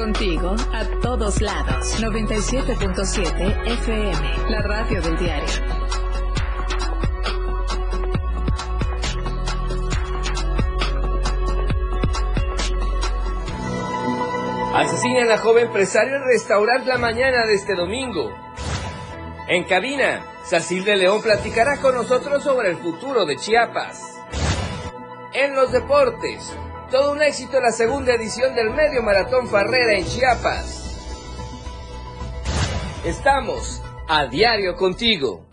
Contigo a todos lados. 97.7 FM, la radio del diario. Asesinan a joven empresario en restaurante la mañana de este domingo. En cabina, Sacil de León platicará con nosotros sobre el futuro de Chiapas. En los deportes, todo un éxito la segunda edición del Medio Maratón Farrera en Chiapas. Estamos a diario contigo.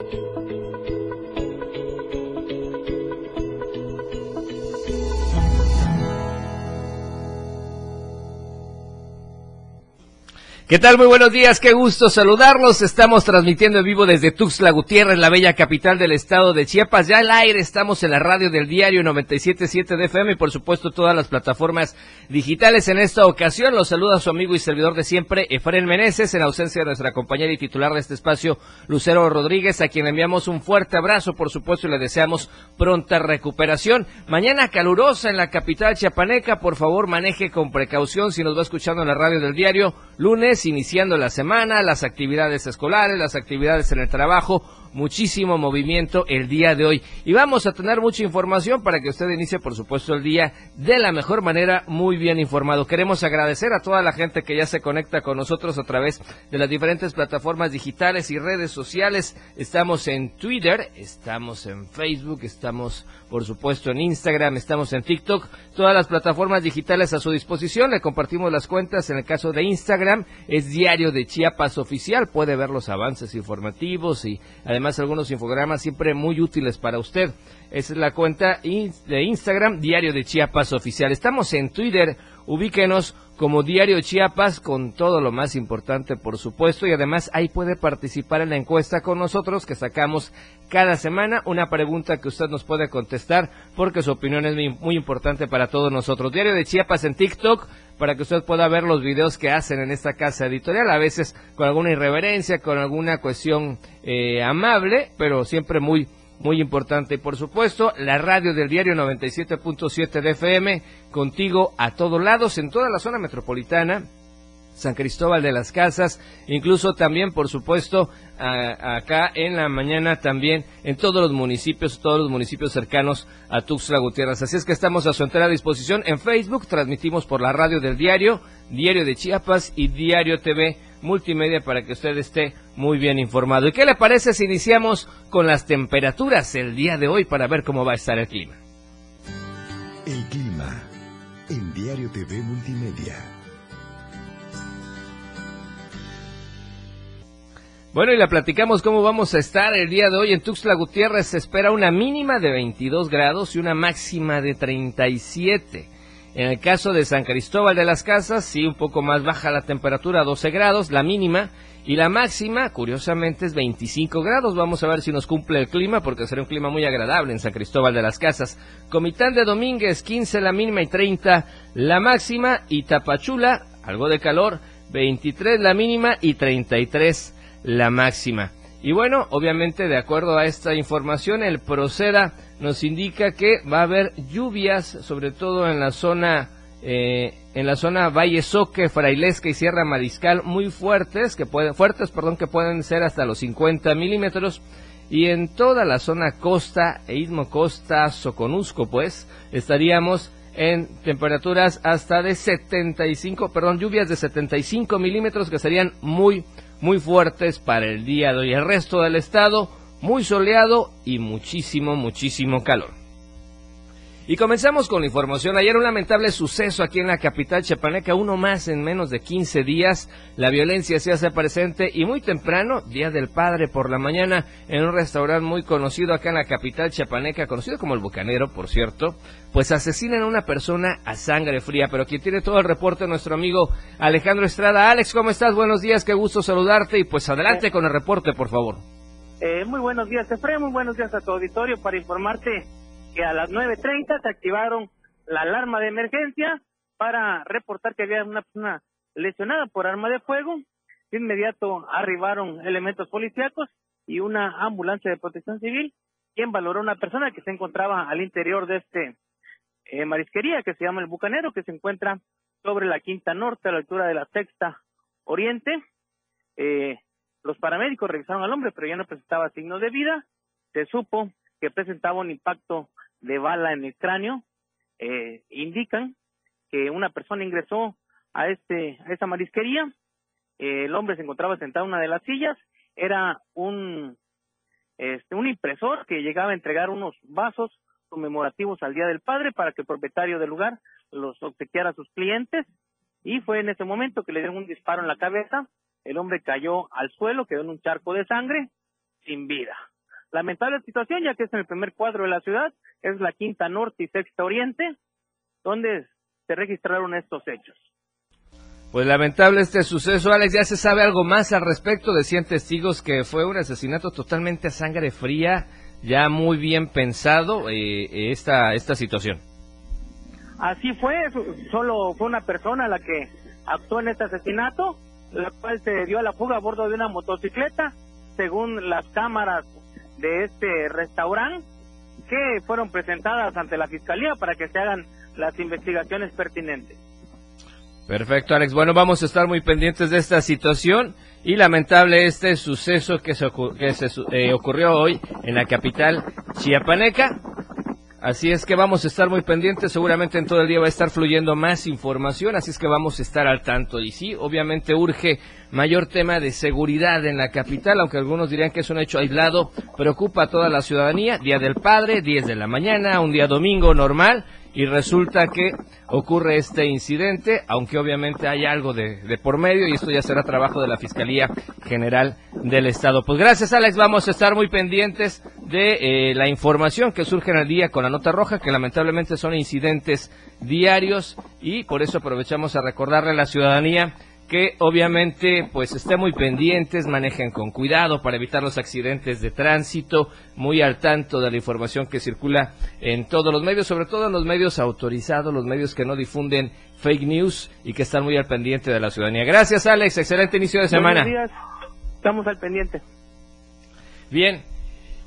¿Qué tal? Muy buenos días, qué gusto saludarlos. Estamos transmitiendo en vivo desde Tuxtla Gutiérrez, la bella capital del estado de Chiapas. Ya al aire estamos en la radio del diario 97.7 de FM y por supuesto todas las plataformas digitales. En esta ocasión los saluda su amigo y servidor de siempre, Efraín Meneses, en ausencia de nuestra compañera y titular de este espacio, Lucero Rodríguez, a quien enviamos un fuerte abrazo, por supuesto, y le deseamos pronta recuperación. Mañana calurosa en la capital chiapaneca, por favor maneje con precaución si nos va escuchando en la radio del diario. Lunes iniciando la semana, las actividades escolares, las actividades en el trabajo, muchísimo movimiento el día de hoy. Y vamos a tener mucha información para que usted inicie, por supuesto, el día de la mejor manera, muy bien informado. Queremos agradecer a toda la gente que ya se conecta con nosotros a través de las diferentes plataformas digitales y redes sociales. Estamos en Twitter, estamos en Facebook, estamos por supuesto en Instagram, estamos en TikTok, todas las plataformas digitales a su disposición, le compartimos las cuentas, en el caso de Instagram es Diario de Chiapas Oficial, puede ver los avances informativos y además algunos infogramas siempre muy útiles para usted. Esa es la cuenta de Instagram, Diario de Chiapas Oficial. Estamos en Twitter, ubíquenos como Diario Chiapas con todo lo más importante, por supuesto, y además ahí puede participar en la encuesta con nosotros que sacamos cada semana, una pregunta que usted nos puede contestar porque su opinión es muy, importante para todos nosotros. Diario de Chiapas en TikTok para que usted pueda ver los videos que hacen en esta casa editorial, a veces con alguna irreverencia, con alguna cuestión eh, amable, pero siempre muy muy importante. Por supuesto, la radio del diario 97.7 de FM, contigo a todos lados, en toda la zona metropolitana, San Cristóbal de las Casas, incluso también, por supuesto, acá en la mañana también en todos los municipios, todos los municipios cercanos a Tuxtla Gutiérrez. Así es que estamos a su entera disposición en Facebook, transmitimos por la radio del diario, Diario de Chiapas y Diario TV multimedia para que usted esté muy bien informado. ¿Y qué le parece si iniciamos con las temperaturas el día de hoy para ver cómo va a estar el clima? El clima en Diario TV Multimedia. Bueno, y la platicamos cómo vamos a estar el día de hoy. En Tuxtla Gutiérrez se espera una mínima de 22 grados y una máxima de 37. En el caso de San Cristóbal de las Casas, sí, un poco más baja la temperatura, 12 grados, la mínima, y la máxima, curiosamente, es 25 grados. Vamos a ver si nos cumple el clima, porque será un clima muy agradable en San Cristóbal de las Casas. Comitán de Domínguez, 15 la mínima y 30 la máxima. Y Tapachula, algo de calor, 23 la mínima y 33 la máxima. Y bueno, obviamente, de acuerdo a esta información, el Proceda nos indica que va a haber lluvias, sobre todo en la zona eh, en la zona Valle Soque, Frailesca y Sierra Mariscal, muy fuertes, que pueden, fuertes, perdón, que pueden ser hasta los 50 milímetros. Y en toda la zona costa e istmo costa, Soconusco, pues, estaríamos en temperaturas hasta de 75, perdón, lluvias de 75 milímetros que serían muy, muy fuertes para el día de hoy. El resto del estado, muy soleado y muchísimo, muchísimo calor. Y comenzamos con la información. Ayer un lamentable suceso aquí en la capital chapaneca, uno más en menos de 15 días. La violencia se hace presente y muy temprano, Día del Padre por la mañana, en un restaurante muy conocido acá en la capital chapaneca, conocido como el Bucanero, por cierto, pues asesinan a una persona a sangre fría. Pero quien tiene todo el reporte, nuestro amigo Alejandro Estrada. Alex, ¿cómo estás? Buenos días, qué gusto saludarte y pues adelante con el reporte, por favor. Eh, muy buenos días, Efraín, muy buenos días a tu auditorio para informarte que a las 9.30 se activaron la alarma de emergencia para reportar que había una persona lesionada por arma de fuego. De inmediato arribaron elementos policíacos y una ambulancia de protección civil, quien valoró una persona que se encontraba al interior de este eh, marisquería que se llama El Bucanero, que se encuentra sobre la Quinta Norte, a la altura de la Sexta Oriente. Eh, los paramédicos revisaron al hombre, pero ya no presentaba signos de vida. Se supo que presentaba un impacto de bala en el cráneo. Eh, indican que una persona ingresó a este a esta marisquería. Eh, el hombre se encontraba sentado en una de las sillas. Era un este, un impresor que llegaba a entregar unos vasos conmemorativos al Día del Padre para que el propietario del lugar los obsequiara a sus clientes y fue en ese momento que le dieron un disparo en la cabeza, el hombre cayó al suelo, quedó en un charco de sangre, sin vida. Lamentable situación, ya que es en el primer cuadro de la ciudad, es la quinta norte y sexta oriente, donde se registraron estos hechos. Pues lamentable este suceso, Alex. ¿Ya se sabe algo más al respecto? Decían testigos que fue un asesinato totalmente a sangre fría, ya muy bien pensado eh, esta, esta situación. Así fue, solo fue una persona la que actuó en este asesinato, la cual se dio a la fuga a bordo de una motocicleta, según las cámaras de este restaurante, que fueron presentadas ante la fiscalía para que se hagan las investigaciones pertinentes. Perfecto, Alex. Bueno, vamos a estar muy pendientes de esta situación y lamentable este suceso que se, que se eh, ocurrió hoy en la capital chiapaneca. Así es que vamos a estar muy pendientes, seguramente en todo el día va a estar fluyendo más información, así es que vamos a estar al tanto. Y sí, obviamente urge mayor tema de seguridad en la capital, aunque algunos dirían que es un hecho aislado, preocupa a toda la ciudadanía. Día del Padre, 10 de la mañana, un día domingo normal, y resulta que ocurre este incidente, aunque obviamente hay algo de, por medio y esto ya será trabajo de la Fiscalía General del Estado. Pues gracias Alex, vamos a estar muy pendientes de eh, la información que surge en el día con la nota roja, que lamentablemente son incidentes diarios y por eso aprovechamos a recordarle a la ciudadanía que obviamente pues estén muy pendientes, manejen con cuidado para evitar los accidentes de tránsito, muy al tanto de la información que circula en todos los medios, sobre todo en los medios autorizados, los medios que no difunden fake news y que están muy al pendiente de la ciudadanía. Gracias Alex, excelente inicio de semana. Buenos días, estamos al pendiente. Bien,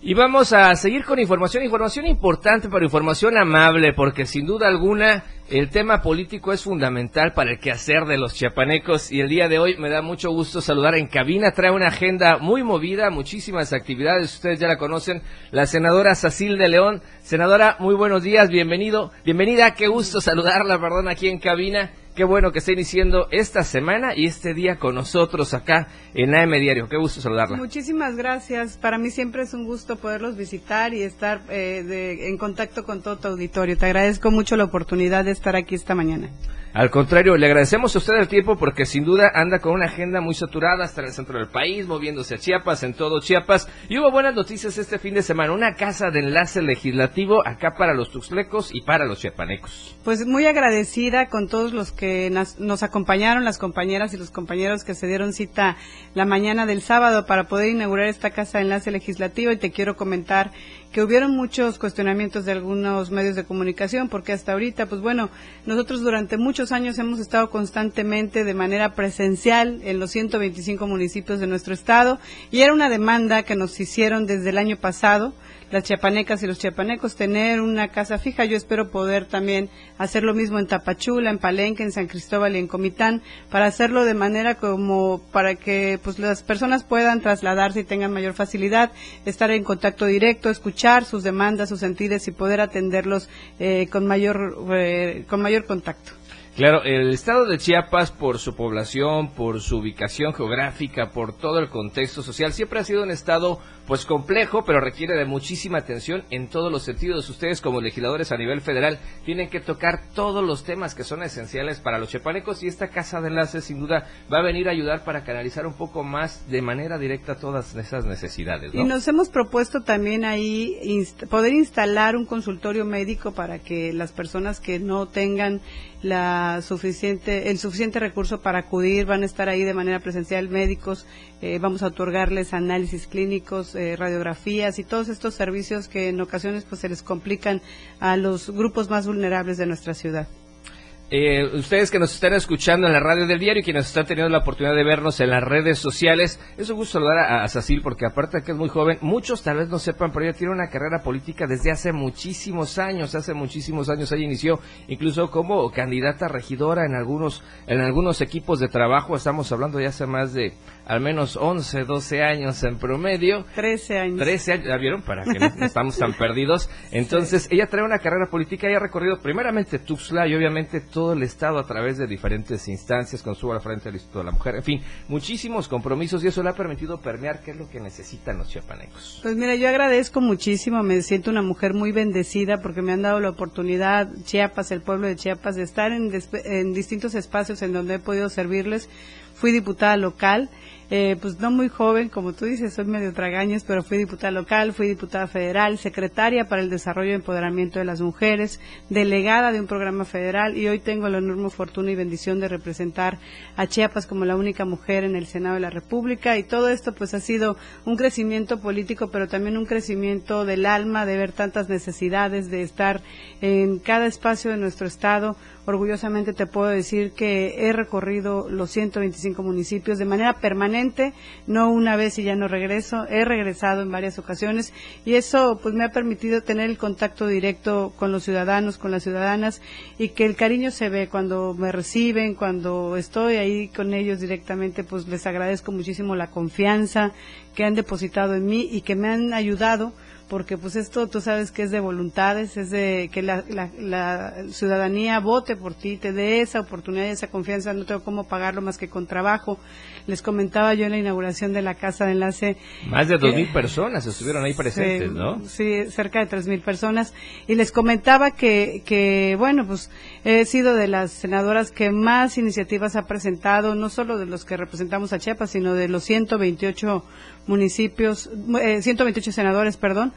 y vamos a seguir con información, información importante, pero información amable, porque sin duda alguna el tema político es fundamental para el quehacer de los chiapanecos. Y el día de hoy me da mucho gusto saludar en cabina, trae una agenda muy movida, muchísimas actividades, ustedes ya la conocen, la senadora Sacil de León. Senadora, muy buenos días, bienvenido, bienvenida, qué gusto saludarla, perdón, aquí en cabina Qué bueno que esté iniciando esta semana y este día con nosotros acá en AM Diario. Qué gusto saludarla. Muchísimas gracias. Para mí siempre es un gusto poderlos visitar y estar eh, en contacto con todo tu auditorio. Te agradezco mucho la oportunidad de estar aquí esta mañana. Al contrario, le agradecemos a usted el tiempo porque sin duda anda con una agenda muy saturada hasta en el centro del país, moviéndose a Chiapas, en todo Chiapas. Y hubo buenas noticias este fin de semana, una casa de enlace legislativo acá para los tuxlecos y para los chiapanecos. Pues muy agradecida con todos los que nos acompañaron, las compañeras y los compañeros que se dieron cita la mañana del sábado para poder inaugurar esta casa de enlace legislativo y te quiero comentar que hubieron muchos cuestionamientos de algunos medios de comunicación, porque hasta ahorita, pues bueno, nosotros durante muchos años hemos estado constantemente de manera presencial en los 125 municipios de nuestro estado y era una demanda que nos hicieron desde el año pasado las chiapanecas y los chiapanecos tener una casa fija. Yo espero poder también hacer lo mismo en Tapachula, en Palenque, en San Cristóbal y en Comitán, para hacerlo de manera como para que pues las personas puedan trasladarse y tengan mayor facilidad, estar en contacto directo, escuchar sus demandas, sus sentidos y poder atenderlos eh, con mayor eh, con mayor contacto. Claro, el estado de Chiapas, por su población, por su ubicación geográfica, por todo el contexto social, siempre ha sido un estado pues complejo, pero requiere de muchísima atención en todos los sentidos. Ustedes como legisladores a nivel federal tienen que tocar todos los temas que son esenciales para los chepanecos y esta casa de enlace sin duda va a venir a ayudar para canalizar un poco más de manera directa todas esas necesidades. Y nos hemos propuesto también ahí poder instalar un consultorio médico para que las personas que no tengan la suficiente el suficiente recurso para acudir van a estar ahí de manera presencial médicos eh, vamos a otorgarles análisis clínicos, eh, radiografías y todos estos servicios que en ocasiones pues se les complican a los grupos más vulnerables de nuestra ciudad. Eh, ustedes que nos están escuchando en la radio del diario y que nos están teniendo la oportunidad de vernos en las redes sociales, es un gusto saludar a, a porque aparte de que es muy joven, muchos tal vez no sepan, pero ella tiene una carrera política desde hace muchísimos años, hace muchísimos años ella inició incluso como candidata regidora en algunos en algunos equipos de trabajo, estamos hablando ya hace más de al menos 11, 12 años en promedio. 13 años. 13 años, ¿ya vieron? Para que no estamos tan perdidos. Entonces, ella trae una carrera política, ella ha recorrido primeramente Tuxtla y obviamente todo el estado a través de diferentes instancias, con su al frente del Instituto de la Mujer, en fin, muchísimos compromisos y eso le ha permitido permear qué es lo que necesitan los chiapanecos. Pues mira, yo agradezco muchísimo, me siento una mujer muy bendecida porque me han dado la oportunidad, Chiapas, el pueblo de Chiapas, de estar en, en distintos espacios en donde he podido servirles. Fui diputada local eh, pues no muy joven, como tú dices, soy medio tragaños, pero fui diputada local, fui diputada federal, secretaria para el desarrollo y empoderamiento de las mujeres, delegada de un programa federal y hoy tengo la enorme fortuna y bendición de representar a Chiapas como la única mujer en el Senado de la República y todo esto pues ha sido un crecimiento político, pero también un crecimiento del alma, de ver tantas necesidades, de estar en cada espacio de nuestro estado orgullosamente te puedo decir que he recorrido los 125 municipios de manera permanente, no una vez y ya no regreso, he regresado en varias ocasiones y eso pues me ha permitido tener el contacto directo con los ciudadanos, con las ciudadanas y que el cariño se ve cuando me reciben, cuando estoy ahí con ellos directamente, pues les agradezco muchísimo la confianza que han depositado en mí y que me han ayudado porque pues esto tú sabes que es de voluntades, es de que la, la, ciudadanía vote por ti, te dé esa oportunidad y esa confianza, no tengo cómo pagarlo más que con trabajo. Les comentaba yo en la inauguración de la Casa de Enlace. Más de dos mil personas estuvieron ahí presentes, ¿no? Sí, cerca de tres mil personas. Y les comentaba que, que, bueno, pues he sido de las senadoras que más iniciativas ha presentado, no solo de los que representamos a Chiapas, sino de los 128 municipios, eh, 128 senadores, perdón,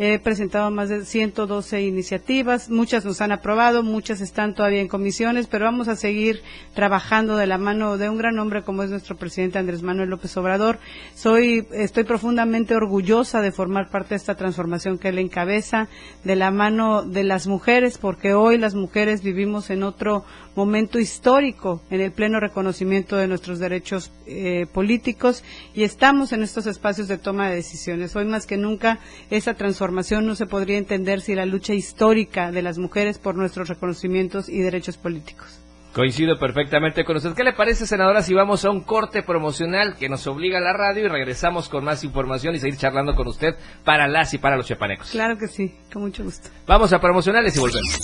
He presentado más de 112 iniciativas, muchas nos han aprobado, muchas están todavía en comisiones, pero vamos a seguir trabajando de la mano de un gran hombre como es nuestro presidente Andrés Manuel López Obrador. Soy, estoy profundamente orgullosa de formar parte de esta transformación que él encabeza, de la mano de las mujeres, porque hoy las mujeres vivimos en otro momento histórico en el pleno reconocimiento de nuestros derechos eh, políticos y estamos en estos espacios de toma de decisiones. Hoy más que nunca esa transformación no se podría entender sin la lucha histórica de las mujeres por nuestros reconocimientos y derechos políticos. Coincido perfectamente con usted. ¿Qué le parece, senadora, si vamos a un corte promocional que nos obliga a la radio y regresamos con más información y seguir charlando con usted para las y para los chepanecos? Claro que sí, con mucho gusto. Vamos a promocionales y volvemos.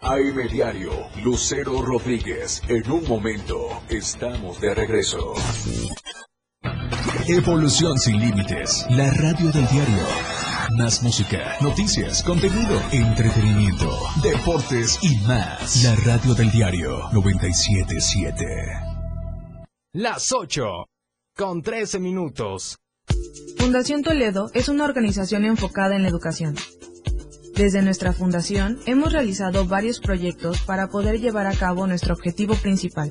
AM Diario, Lucero Rodríguez. En un momento, estamos de regreso. Evolución sin límites, la radio del diario. Más música, noticias, contenido, entretenimiento, deportes y más. La radio del diario 977. Las 8 con 13 minutos. Fundación Toledo es una organización enfocada en la educación desde nuestra fundación hemos realizado varios proyectos para poder llevar a cabo nuestro objetivo principal,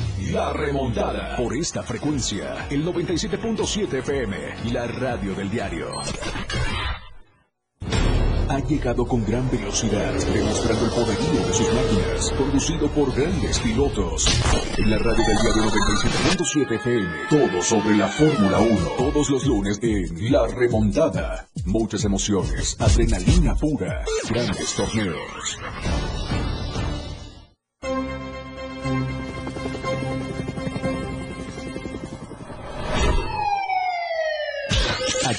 La remontada. Por esta frecuencia, el 97.7 FM, la radio del diario ha llegado con gran velocidad, demostrando el poderío de sus máquinas, conducido por grandes pilotos. En la radio del diario 97.7 FM, todo sobre la Fórmula 1, todos los lunes en La Remontada. Muchas emociones, adrenalina pura, grandes torneos.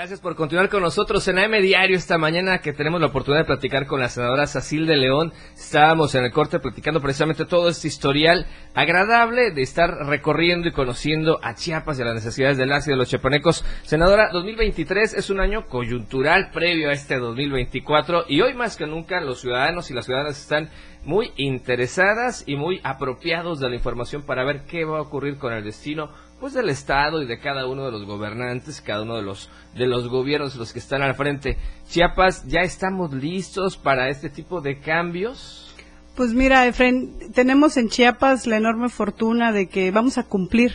Gracias por continuar con nosotros en AM Diario esta mañana que tenemos la oportunidad de platicar con la senadora Sacil de León. Estábamos en el corte platicando precisamente todo este historial agradable de estar recorriendo y conociendo a Chiapas y a las necesidades del ácido de los chiapanecos. Senadora, 2023 es un año coyuntural previo a este 2024 y hoy más que nunca los ciudadanos y las ciudadanas están muy interesadas y muy apropiados de la información para ver qué va a ocurrir con el destino pues del estado y de cada uno de los gobernantes, cada uno de los de los gobiernos los que están al frente. Chiapas, ya estamos listos para este tipo de cambios. Pues mira, Efren, tenemos en Chiapas la enorme fortuna de que vamos a cumplir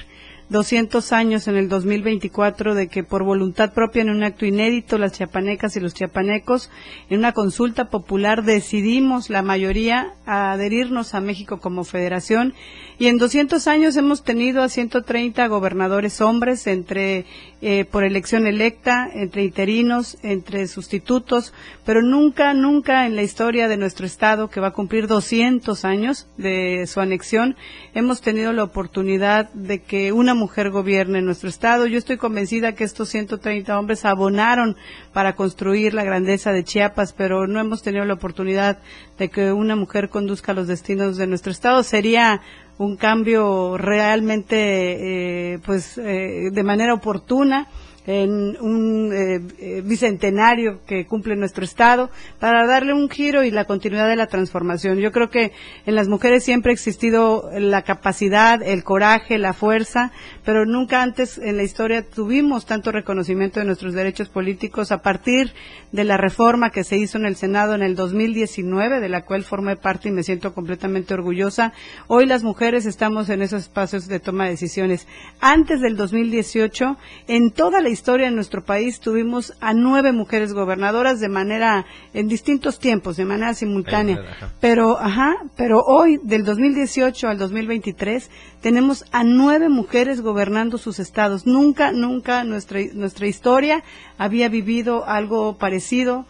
200 años en el 2024 de que por voluntad propia en un acto inédito las chiapanecas y los chiapanecos en una consulta popular decidimos la mayoría a adherirnos a México como federación. Y en 200 años hemos tenido a 130 gobernadores hombres entre eh, por elección electa, entre interinos, entre sustitutos, pero nunca, nunca en la historia de nuestro estado que va a cumplir 200 años de su anexión hemos tenido la oportunidad de que una mujer gobierne nuestro estado. Yo estoy convencida que estos 130 hombres abonaron para construir la grandeza de Chiapas, pero no hemos tenido la oportunidad de que una mujer conduzca los destinos de nuestro estado. Sería un cambio realmente, eh, pues, eh, de manera oportuna en un eh, eh, bicentenario que cumple nuestro Estado, para darle un giro y la continuidad de la transformación. Yo creo que en las mujeres siempre ha existido la capacidad, el coraje, la fuerza, pero nunca antes en la historia tuvimos tanto reconocimiento de nuestros derechos políticos a partir de la reforma que se hizo en el Senado en el 2019, de la cual formé parte y me siento completamente orgullosa. Hoy las mujeres estamos en esos espacios de toma de decisiones. Antes del 2018, en toda la historia en nuestro país tuvimos a nueve mujeres gobernadoras de manera, en distintos tiempos, de manera simultánea. Pero, ajá, pero hoy, del 2018 al 2023, tenemos a nueve mujeres gobernando sus estados. Nunca, nunca nuestra, nuestra historia había vivido algo parecido.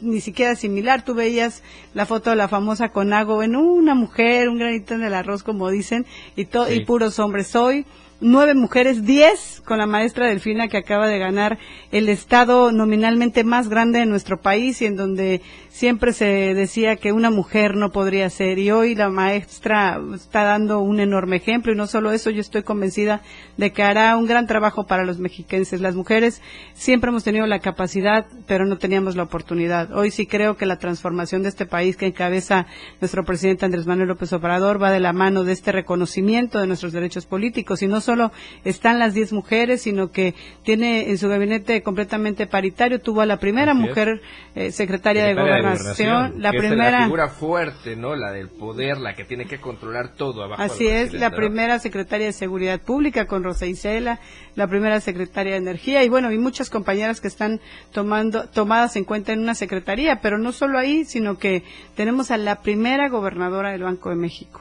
ni siquiera similar. Tú veías la foto de la famosa Conago en una mujer, un granito en el arroz, como dicen, y, y puros hombres. Hoy nueve mujeres, diez con la maestra Delfina que acaba de ganar el estado nominalmente más grande de nuestro país y en donde siempre se decía que una mujer no podría ser y hoy la maestra está dando un enorme ejemplo y no solo eso, yo estoy convencida de que hará un gran trabajo para los mexiquenses. Las mujeres siempre hemos tenido la capacidad, pero no teníamos la oportunidad. Hoy sí creo que la transformación de este país que encabeza nuestro presidente Andrés Manuel López Obrador va de la mano de este reconocimiento de nuestros derechos políticos y no solo están las diez mujeres, sino que tiene en su gabinete completamente paritario, tuvo a la primera mujer eh, secretaria, de gobernación, la primera la figura fuerte, ¿no? La del poder, la que tiene que controlar todo abajo. Así es, la primera secretaria de Seguridad Pública con Rosa Isela, la primera secretaria de Energía y bueno, y muchas compañeras que están tomando tomadas en cuenta en una secretaría, pero no solo ahí, sino que tenemos a la primera gobernadora del Banco de México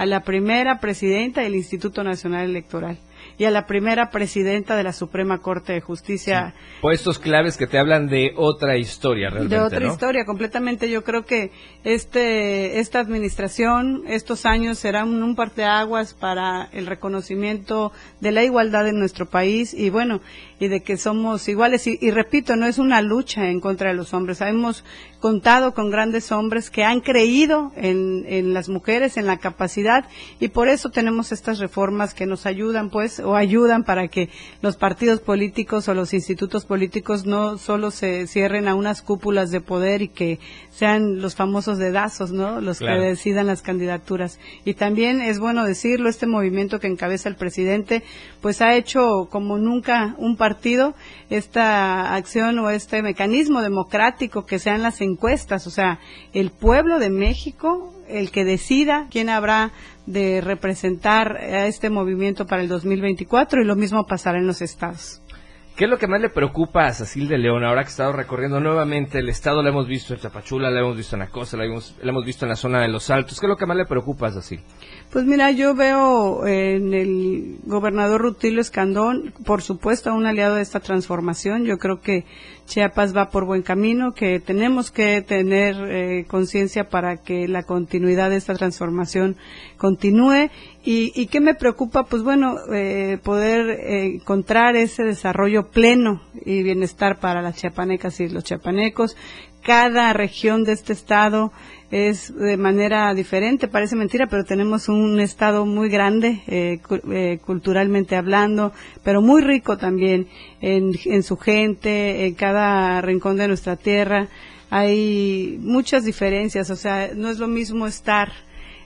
a la primera presidenta del Instituto Nacional Electoral y a la primera presidenta de la Suprema Corte de Justicia. Puestos claves que te hablan de otra historia, realmente. De otra historia, completamente. Yo creo que este, esta administración, estos años serán un parteaguas para el reconocimiento de la igualdad en nuestro país y bueno, y de que somos iguales. Y, y repito, no es una lucha en contra de los hombres. Hemos contado con grandes hombres que han creído en, en las mujeres, en la capacidad y por eso tenemos estas reformas que nos ayudan, pues, o ayudan para que los partidos políticos o los institutos políticos no solo se cierren a unas cúpulas de poder y que sean los famosos dedazos, ¿no? Los que decidan las candidaturas. Y también es bueno decirlo, este movimiento que encabeza el presidente, pues ha hecho como nunca un partido esta acción o este mecanismo democrático que sean las encuestas, o sea, el pueblo de México el que decida quién habrá de representar a este movimiento para el 2024 y lo mismo pasará en los estados. ¿Qué es lo que más le preocupa a Cecil de León ahora que ha estado recorriendo nuevamente el estado? Lo hemos visto en Tapachula, lo hemos visto en la costa, lo hemos, hemos visto en la zona de los Altos. ¿Qué es lo que más le preocupa a Cecil? Pues mira, yo veo en el gobernador Rutilio Escandón, por supuesto, un aliado de esta transformación. Yo creo que Chiapas va por buen camino, que tenemos que tener eh, conciencia para que la continuidad de esta transformación continúe. ¿Y, y qué me preocupa? Pues bueno, eh, poder eh, encontrar ese desarrollo pleno y bienestar para las chiapanecas y los chiapanecos. Cada región de este estado es de manera diferente, parece mentira, pero tenemos un estado muy grande eh, eh, culturalmente hablando, pero muy rico también en, en su gente, en cada rincón de nuestra tierra. Hay muchas diferencias, o sea, no es lo mismo estar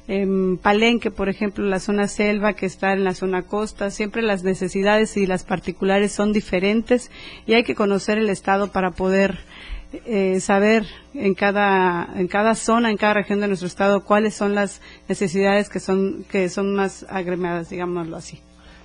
en Palenque, por ejemplo, la zona selva que está en la zona costa, siempre las necesidades y las particulares son diferentes y hay que conocer el estado para poder eh, saber en cada en cada zona, en cada región de nuestro estado cuáles son las necesidades que son que son más agremiadas, digámoslo así.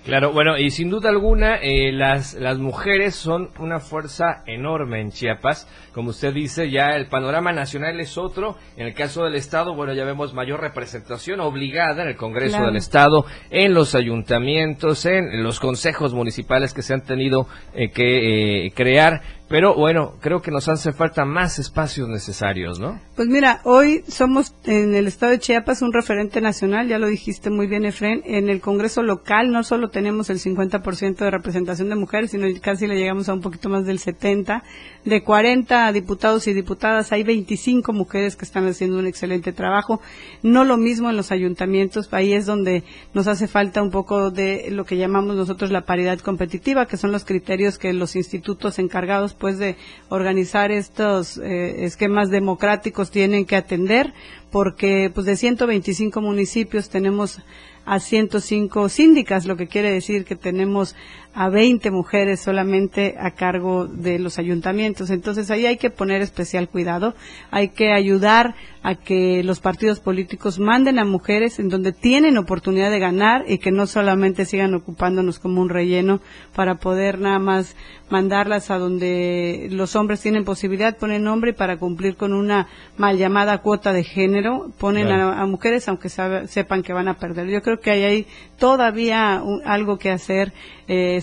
Claro, bueno, y sin duda alguna, eh, las, las mujeres son una fuerza enorme en Chiapas. Como usted dice, ya el panorama nacional es otro. En el caso del Estado, bueno, ya vemos mayor representación obligada en el Congreso del Estado, en los ayuntamientos, en los consejos municipales que se han tenido eh, que eh, crear. Pero bueno, creo que nos hace falta más espacios necesarios, ¿no? Pues mira, hoy somos en el estado de Chiapas un referente nacional, ya lo dijiste muy bien, Efren. En el Congreso local no solo tenemos el 50% de representación de mujeres, sino casi le llegamos a un poquito más del 70%. De 40 diputados y diputadas, hay 25 mujeres que están haciendo un excelente trabajo. No lo mismo en los ayuntamientos, ahí es donde nos hace falta un poco de lo que llamamos nosotros la paridad competitiva, que son los criterios que los institutos encargados después de organizar estos eh, esquemas democráticos tienen que atender porque pues de 125 municipios tenemos a 105 síndicas, lo que quiere decir que tenemos a 20 mujeres solamente a cargo de los ayuntamientos. Entonces ahí hay que poner especial cuidado, hay que ayudar a que los partidos políticos manden a mujeres en donde tienen oportunidad de ganar y que no solamente sigan ocupándonos como un relleno para poder nada más mandarlas a donde los hombres tienen posibilidad, ponen nombre para cumplir con una mal llamada cuota de género, ponen a, mujeres aunque sepan que van a perder. Yo creo que ahí hay todavía algo que hacer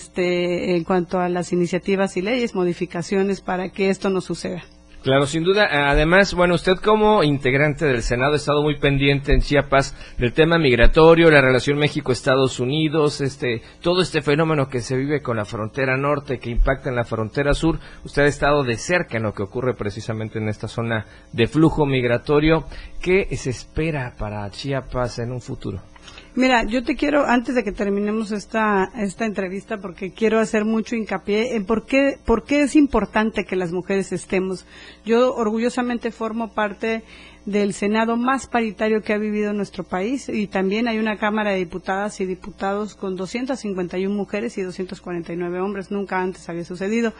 este, en cuanto a las iniciativas y leyes, modificaciones para que esto no suceda. Claro, sin duda. Además, bueno, usted como integrante del Senado ha estado muy pendiente en Chiapas del tema migratorio, la relación México-Estados Unidos, este, todo este fenómeno que se vive con la frontera norte, que impacta en la frontera sur. Usted ha estado de cerca en lo que ocurre precisamente en esta zona de flujo migratorio. ¿Qué se espera para Chiapas en un futuro? Mira, yo te quiero, antes de que terminemos esta, esta entrevista, porque quiero hacer mucho hincapié en por qué, por qué es importante que las mujeres estemos. Yo orgullosamente formo parte del Senado más paritario que ha vivido nuestro país y también hay una Cámara de Diputadas y Diputados con 251 mujeres y 249 hombres. Nunca antes había sucedido.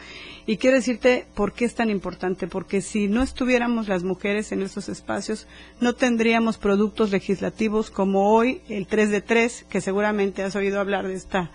Y quiero decirte por qué es tan importante, porque si no estuviéramos las mujeres en esos espacios, no tendríamos productos legislativos como hoy el 3 de 3, que seguramente has oído hablar de esta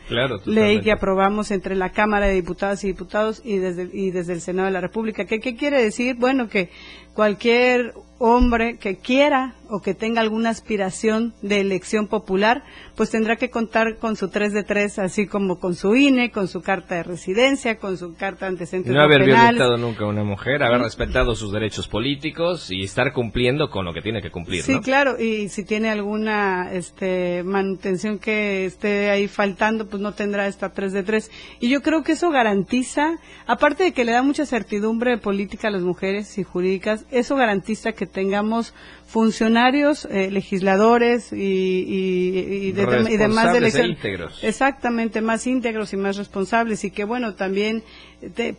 ley que aprobamos entre la Cámara de Diputadas y Diputados y desde, y desde el Senado de la República. ¿Qué, qué quiere decir? Bueno, que cualquier hombre que quiera o que tenga alguna aspiración de elección popular, pues tendrá que contar con su 3 de 3, así como con su INE, con su carta de residencia, con su carta de antecedentes No haber violentado nunca a una mujer, haber respetado sus derechos políticos y estar cumpliendo con lo que tiene que cumplir. Sí, claro, y si tiene alguna este, manutención que esté ahí faltando, pues no tendrá esta 3 de 3. Y yo creo que eso garantiza, aparte de que le da mucha certidumbre política a las mujeres y jurídicas, eso garantiza que tengamos funcionarios, eh, legisladores y, y, demás de íntegros. Exactamente, más íntegros y más responsables y que bueno, también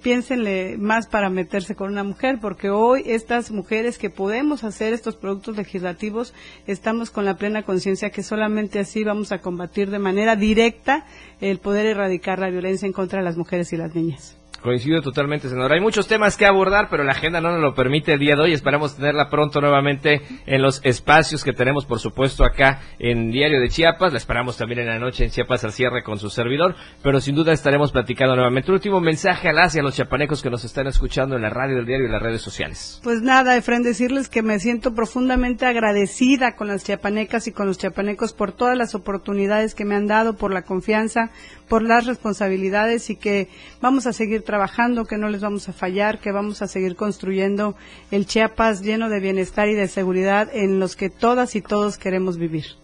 piénsenle más para meterse con una mujer, porque hoy estas mujeres que podemos hacer estos productos legislativos, estamos con la plena conciencia que solamente así vamos a combatir de manera directa el poder erradicar la violencia en contra de las mujeres y las niñas. Coincido totalmente, senadora. Hay muchos temas que abordar, pero la agenda no nos lo permite el día de hoy. Esperamos tenerla pronto nuevamente en los espacios que tenemos, por supuesto, acá en Diario de Chiapas. La esperamos también en la noche en Chiapas al cierre con su servidor, pero sin duda estaremos platicando nuevamente. Un último mensaje a las y a los chiapanecos que nos están escuchando en la radio del diario y las redes sociales. Pues nada, Efren, decirles que me siento profundamente agradecida con las chiapanecas y con los chiapanecos por todas las oportunidades que me han dado, por la confianza, por las responsabilidades y que vamos a seguir trabajando, que no les vamos a fallar, que vamos a seguir construyendo el Chiapas lleno de bienestar y de seguridad en los que todas y todos queremos vivir.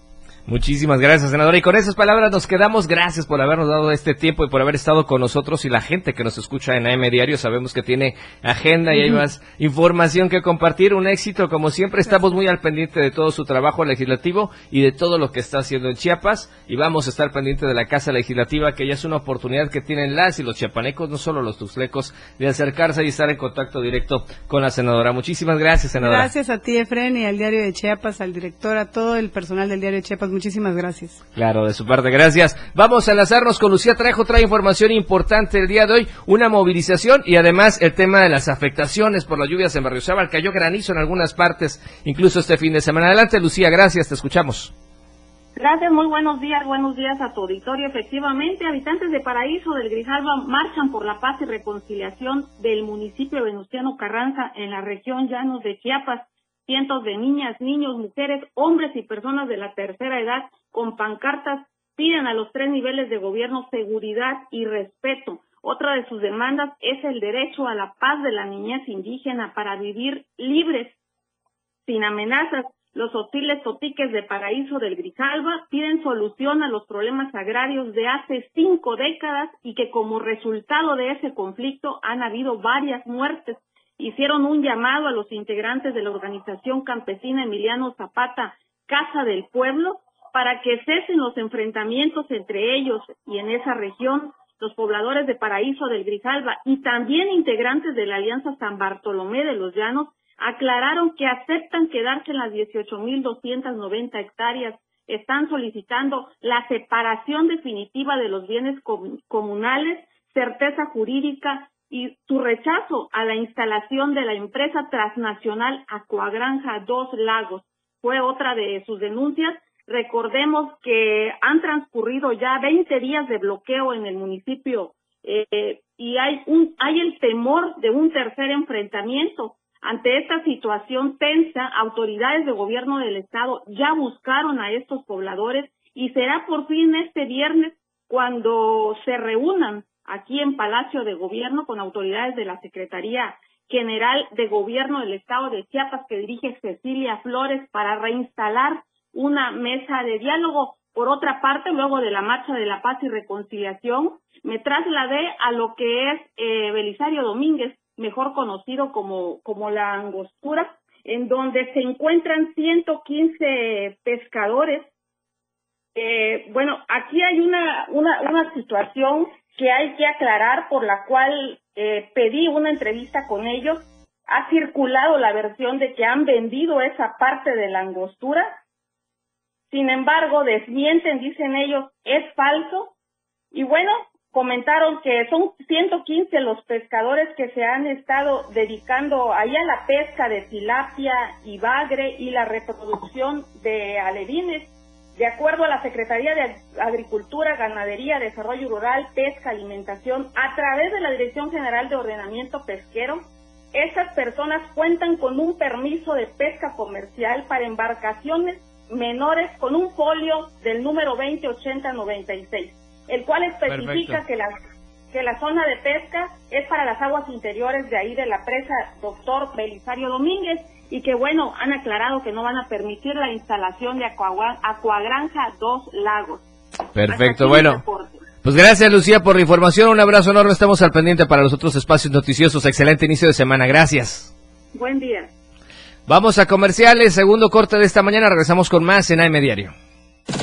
Muchísimas gracias, senadora. Y con esas palabras nos quedamos. Gracias por habernos dado este tiempo y por haber estado con nosotros y la gente que nos escucha en AM Diario. Sabemos que tiene agenda y hay más información que compartir. Un éxito, como siempre. Estamos muy al pendiente de todo su trabajo legislativo y de todo lo que está haciendo en Chiapas. Y vamos a estar pendiente de la Casa Legislativa, que ya es una oportunidad que tienen las y los chiapanecos, no solo los tuxlecos, de acercarse y estar en contacto directo con la senadora. Muchísimas gracias, senadora. Gracias a ti, Efren, y al Diario de Chiapas, al director, a todo el personal del Diario de Chiapas Muchísimas gracias. Claro, de su parte, gracias. Vamos a enlazarnos con Lucía Trajo, otra información importante el día de hoy, una movilización y además el tema de las afectaciones por las lluvias en Barrio Sábal. Cayó granizo en algunas partes, incluso este fin de semana. Adelante, Lucía, gracias, te escuchamos. Gracias, muy buenos días, buenos días a tu auditorio. Efectivamente, habitantes de Paraíso del Grijalva marchan por la paz y reconciliación del municipio Venustiano Carranza en la región Llanos de Chiapas. Cientos de niñas, niños, mujeres, hombres y personas de la tercera edad con pancartas piden a los tres niveles de gobierno seguridad y respeto. Otra de sus demandas es el derecho a la paz de la niñez indígena para vivir libres, sin amenazas. Los hostiles totiques de Paraíso del Grijalva piden solución a los problemas agrarios de hace cinco décadas y que como resultado de ese conflicto han habido varias muertes hicieron un llamado a los integrantes de la organización campesina Emiliano Zapata, Casa del Pueblo, para que cesen los enfrentamientos entre ellos y en esa región los pobladores de Paraíso del Grijalva y también integrantes de la Alianza San Bartolomé de los Llanos aclararon que aceptan quedarse en las 18.290 hectáreas, están solicitando la separación definitiva de los bienes comunales, certeza jurídica y su rechazo a la instalación de la empresa transnacional Acuagranja Dos Lagos fue otra de sus denuncias. Recordemos que han transcurrido ya 20 días de bloqueo en el municipio eh, y hay un hay el temor de un tercer enfrentamiento. Ante esta situación tensa, autoridades de gobierno del estado ya buscaron a estos pobladores y será por fin este viernes cuando se reúnan aquí en Palacio de Gobierno con autoridades de la Secretaría General de Gobierno del Estado de Chiapas que dirige Cecilia Flores para reinstalar una mesa de diálogo. Por otra parte, luego de la Marcha de la Paz y Reconciliación, me trasladé a lo que es eh, Belisario Domínguez, mejor conocido como, como la Angostura, en donde se encuentran 115 pescadores. Eh, bueno, aquí hay una, una, una situación que hay que aclarar, por la cual eh, pedí una entrevista con ellos. Ha circulado la versión de que han vendido esa parte de la angostura. Sin embargo, desmienten, dicen ellos, es falso. Y bueno, comentaron que son 115 los pescadores que se han estado dedicando ahí a la pesca de tilapia y bagre y la reproducción de alevines de acuerdo a la Secretaría de Agricultura, Ganadería, Desarrollo Rural, Pesca, Alimentación, a través de la Dirección General de Ordenamiento Pesquero, Estas personas cuentan con un permiso de pesca comercial para embarcaciones menores con un folio del número 208096, el cual especifica que la, que la zona de pesca es para las aguas interiores de ahí de la presa Doctor Belisario Domínguez y que bueno, han aclarado que no van a permitir la instalación de Acuagranja Dos Lagos. Perfecto, bueno. Pues gracias Lucía por la información, un abrazo enorme, estamos al pendiente para los otros espacios noticiosos, excelente inicio de semana, gracias. Buen día. Vamos a comerciales, segundo corte de esta mañana, regresamos con más en AM Diario.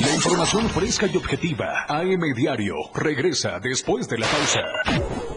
La información fresca y objetiva, AM Diario, regresa después de la pausa.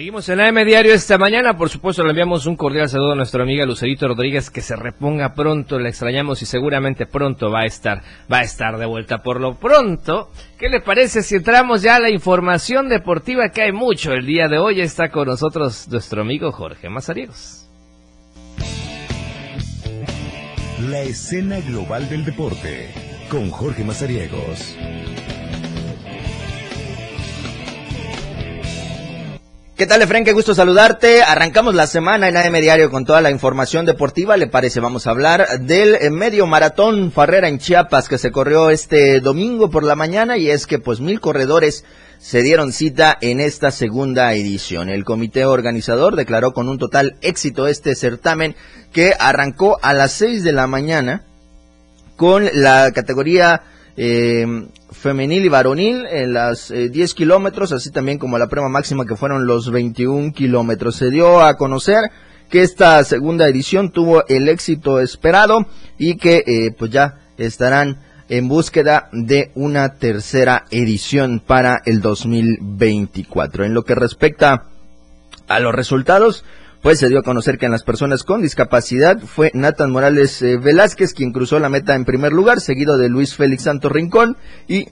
Seguimos en AM Diario esta mañana. Por supuesto, le enviamos un cordial saludo a nuestra amiga Lucerito Rodríguez, que se reponga pronto. Le extrañamos y seguramente pronto va a estar, va a estar de vuelta. Por lo pronto, ¿qué le parece si entramos ya a la información deportiva? Que hay mucho el día de hoy. Está con nosotros nuestro amigo Jorge Mazariegos. La escena global del deporte con Jorge Mazariegos. ¿Qué tal, Efren? Qué gusto saludarte. Arrancamos la semana en AM Diario con toda la información deportiva. ¿Le parece? Vamos a hablar del eh, medio maratón Farrera en Chiapas que se corrió este domingo por la mañana y es que pues mil corredores se dieron cita en esta segunda edición. El comité organizador declaró con un total éxito este certamen que arrancó a las seis de la mañana con la categoría eh, femenil y varonil en las 10 eh, kilómetros, así también como la prueba máxima que fueron los 21 kilómetros. Se dio a conocer que esta segunda edición tuvo el éxito esperado y que eh, pues ya estarán en búsqueda de una tercera edición para el 2024. En lo que respecta a los resultados, pues se dio a conocer que en las personas con discapacidad fue Nathan Morales eh, Velázquez quien cruzó la meta en primer lugar, seguido de Luis Félix Santos Rincón y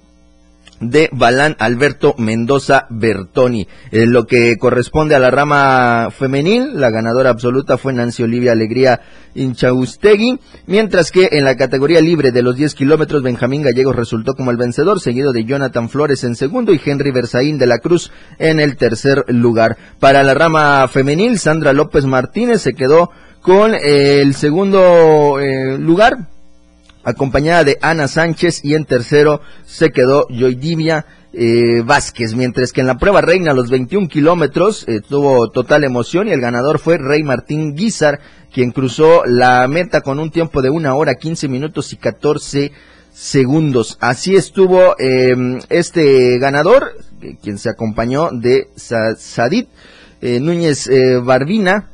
de Balán Alberto Mendoza Bertoni. En lo que corresponde a la rama femenil, la ganadora absoluta fue Nancy Olivia Alegría Inchaustegui, mientras que en la categoría libre de los 10 kilómetros, Benjamín Gallegos resultó como el vencedor, seguido de Jonathan Flores en segundo y Henry Berzaín de la Cruz en el tercer lugar. Para la rama femenil, Sandra López Martínez se quedó con el segundo eh, lugar, acompañada de Ana Sánchez y en tercero se quedó Joydivia eh, Vázquez, mientras que en la prueba reina los 21 kilómetros eh, tuvo total emoción y el ganador fue Rey Martín Guizar, quien cruzó la meta con un tiempo de una hora 15 minutos y 14 segundos. Así estuvo em, este ganador, eh, quien se acompañó de Sadit Núñez Barbina,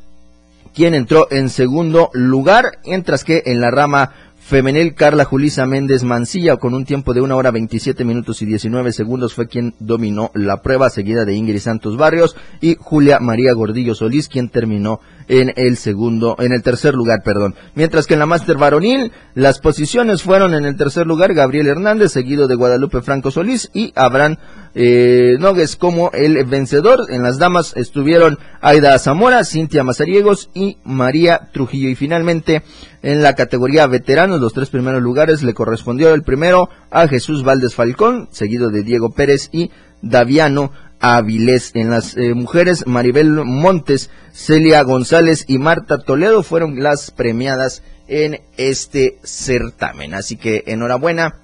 quien entró en segundo lugar, mientras que en la rama Femenil Carla Julisa Méndez Mancilla con un tiempo de una hora 27 minutos y 19 segundos fue quien dominó la prueba, seguida de Ingrid Santos Barrios y Julia María Gordillo Solís, quien terminó en el segundo, en el tercer lugar, perdón. Mientras que en la Máster Varonil, las posiciones fueron en el tercer lugar Gabriel Hernández, seguido de Guadalupe Franco Solís y Abraham eh, Nogues como el vencedor. En las damas estuvieron Aida Zamora, Cintia Mazariegos y María Trujillo. Y finalmente, en la categoría veteranos, los tres primeros lugares le correspondió el primero a Jesús Valdés Falcón, seguido de Diego Pérez y Daviano Avilés. En las eh, mujeres, Maribel Montes, Celia González y Marta Toledo fueron las premiadas en este certamen. Así que enhorabuena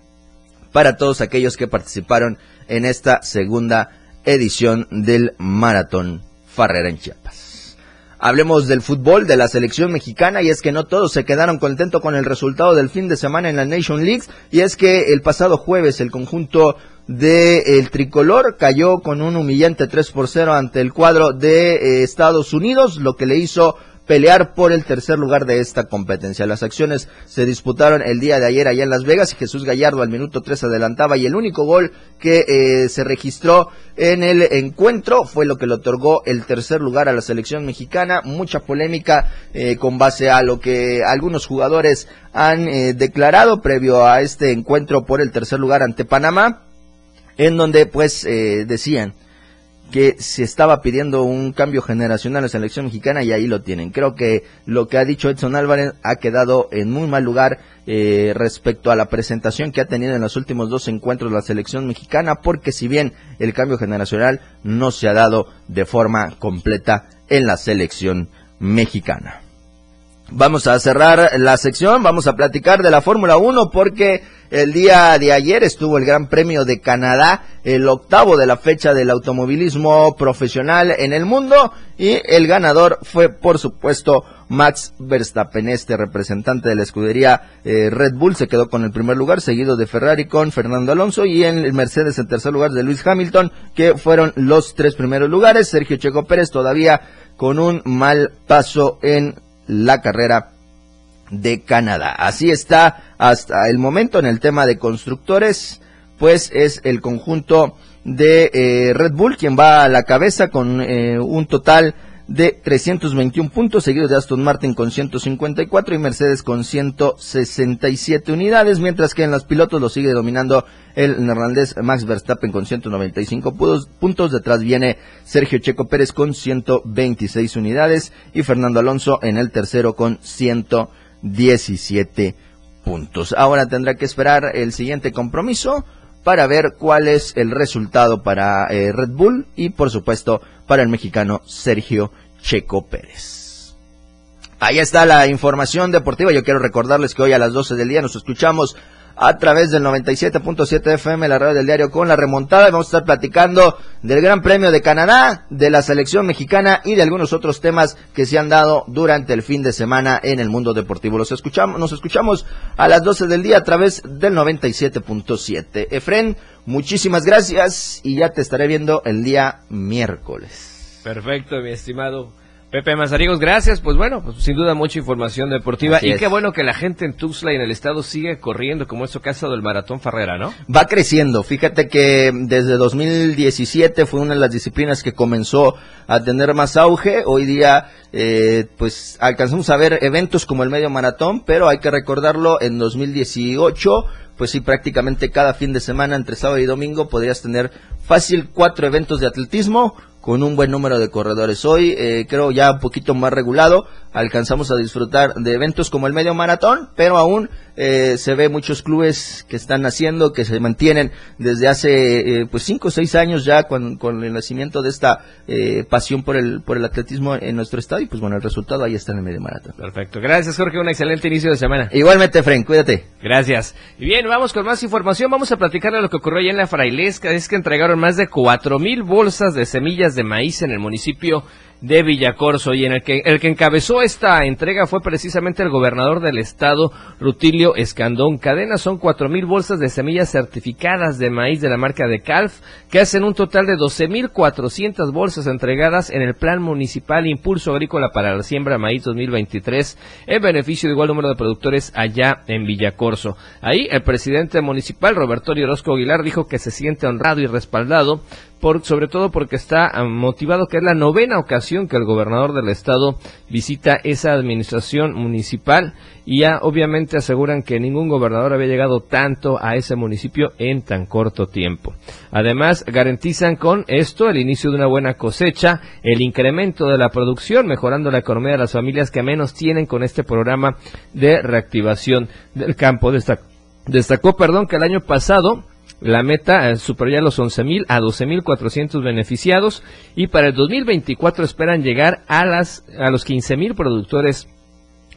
para todos aquellos que participaron en esta segunda edición del Maratón Farrera en Chiapas. Hablemos del fútbol de la selección mexicana y es que no todos se quedaron contentos con el resultado del fin de semana en la Nation League y es que el pasado jueves el conjunto de el tricolor cayó con un humillante 3 por 0 ante el cuadro de eh, Estados Unidos, lo que le hizo pelear por el tercer lugar de esta competencia. Las acciones se disputaron el día de ayer allá en Las Vegas y Jesús Gallardo al minuto 3 adelantaba y el único gol que eh, se registró en el encuentro fue lo que le otorgó el tercer lugar a la selección mexicana. Mucha polémica eh, con base a lo que algunos jugadores han eh, declarado previo a este encuentro por el tercer lugar ante Panamá, en donde pues decían que se estaba pidiendo un cambio generacional en la selección mexicana y ahí lo tienen. Creo que lo que ha dicho Edson Álvarez ha quedado en muy mal lugar eh, respecto a la presentación que ha tenido en los últimos dos encuentros la selección mexicana, porque si bien el cambio generacional no se ha dado de forma completa en la selección mexicana. Vamos a cerrar la sección, vamos a platicar de la Fórmula 1 porque el día de ayer estuvo el Gran Premio de Canadá, el octavo de la fecha del automovilismo profesional en el mundo y el ganador fue por supuesto Max Verstappen, este representante de la escudería eh, Red Bull se quedó con el primer lugar, seguido de Ferrari con Fernando Alonso y en el Mercedes en tercer lugar de Luis Hamilton, que fueron los tres primeros lugares. Sergio Checo Pérez todavía con un mal paso en la carrera de Canadá. Así está hasta el momento en el tema de constructores, pues es el conjunto de eh, Red Bull quien va a la cabeza con eh, un total de 321 puntos, seguido de Aston Martin con 154 y Mercedes con 167 unidades, mientras que en los pilotos lo sigue dominando el neerlandés Max Verstappen con 195 puntos, detrás viene Sergio Checo Pérez con 126 unidades y Fernando Alonso en el tercero con 117 puntos. Ahora tendrá que esperar el siguiente compromiso para ver cuál es el resultado para eh, Red Bull y por supuesto para el mexicano Sergio Checo Pérez. Ahí está la información deportiva. Yo quiero recordarles que hoy a las 12 del día nos escuchamos a través del 97.7 FM, la radio del diario con la remontada. vamos a estar platicando del Gran Premio de Canadá, de la selección mexicana y de algunos otros temas que se han dado durante el fin de semana en el mundo deportivo. Los escuchamos, nos escuchamos a las 12 del día a través del 97.7. Efren, muchísimas gracias y ya te estaré viendo el día miércoles. Perfecto, mi estimado Pepe Mazariegos, gracias. Pues bueno, pues sin duda mucha información deportiva. Así y es. qué bueno que la gente en Tuxtla y en el estado sigue corriendo, como esto caso del Maratón Farrera, ¿no? Va creciendo. Fíjate que desde 2017 fue una de las disciplinas que comenzó a tener más auge. Hoy día, eh, pues alcanzamos a ver eventos como el medio maratón, pero hay que recordarlo, en 2018, pues sí, prácticamente cada fin de semana, entre sábado y domingo, podrías tener fácil cuatro eventos de atletismo con un buen número de corredores. Hoy, eh, creo ya un poquito más regulado, alcanzamos a disfrutar de eventos como el medio maratón, pero aún eh, se ve muchos clubes que están haciendo, que se mantienen desde hace eh, pues cinco o seis años ya con, con el nacimiento de esta eh, pasión por el, por el atletismo en nuestro estado y pues bueno, el resultado ahí está en el medio maratón. Perfecto. Gracias, Jorge. Un excelente inicio de semana. Igualmente, Fren, cuídate. Gracias. Y bien, vamos con más información. Vamos a platicar de lo que ocurrió allá en la Frailesca. Es que entregaron más de cuatro mil bolsas de semillas de maíz en el municipio de Villacorso. Y en el que el que encabezó esta entrega fue precisamente el gobernador del estado Rutilio Escandón Cadena. Son cuatro mil bolsas de semillas certificadas de maíz de la marca de Calf que hacen un total de doce mil cuatrocientas bolsas entregadas en el plan municipal Impulso Agrícola para la Siembra Maíz 2023 en beneficio de igual número de productores allá en Villacorso. Ahí el presidente municipal Roberto Orozco Aguilar dijo que se siente honrado y respaldado por, sobre todo porque está ah, motivado que es la novena ocasión que el gobernador del estado visita esa administración municipal y ya obviamente aseguran que ningún gobernador había llegado tanto a ese municipio en tan corto tiempo. Además, garantizan con esto el inicio de una buena cosecha, el incremento de la producción, mejorando la economía de las familias que menos tienen con este programa de reactivación del campo. Destacó, perdón, que el año pasado la meta eh, superó ya los 11.000 a 12.400 beneficiados y para el 2024 esperan llegar a, las, a los 15.000 productores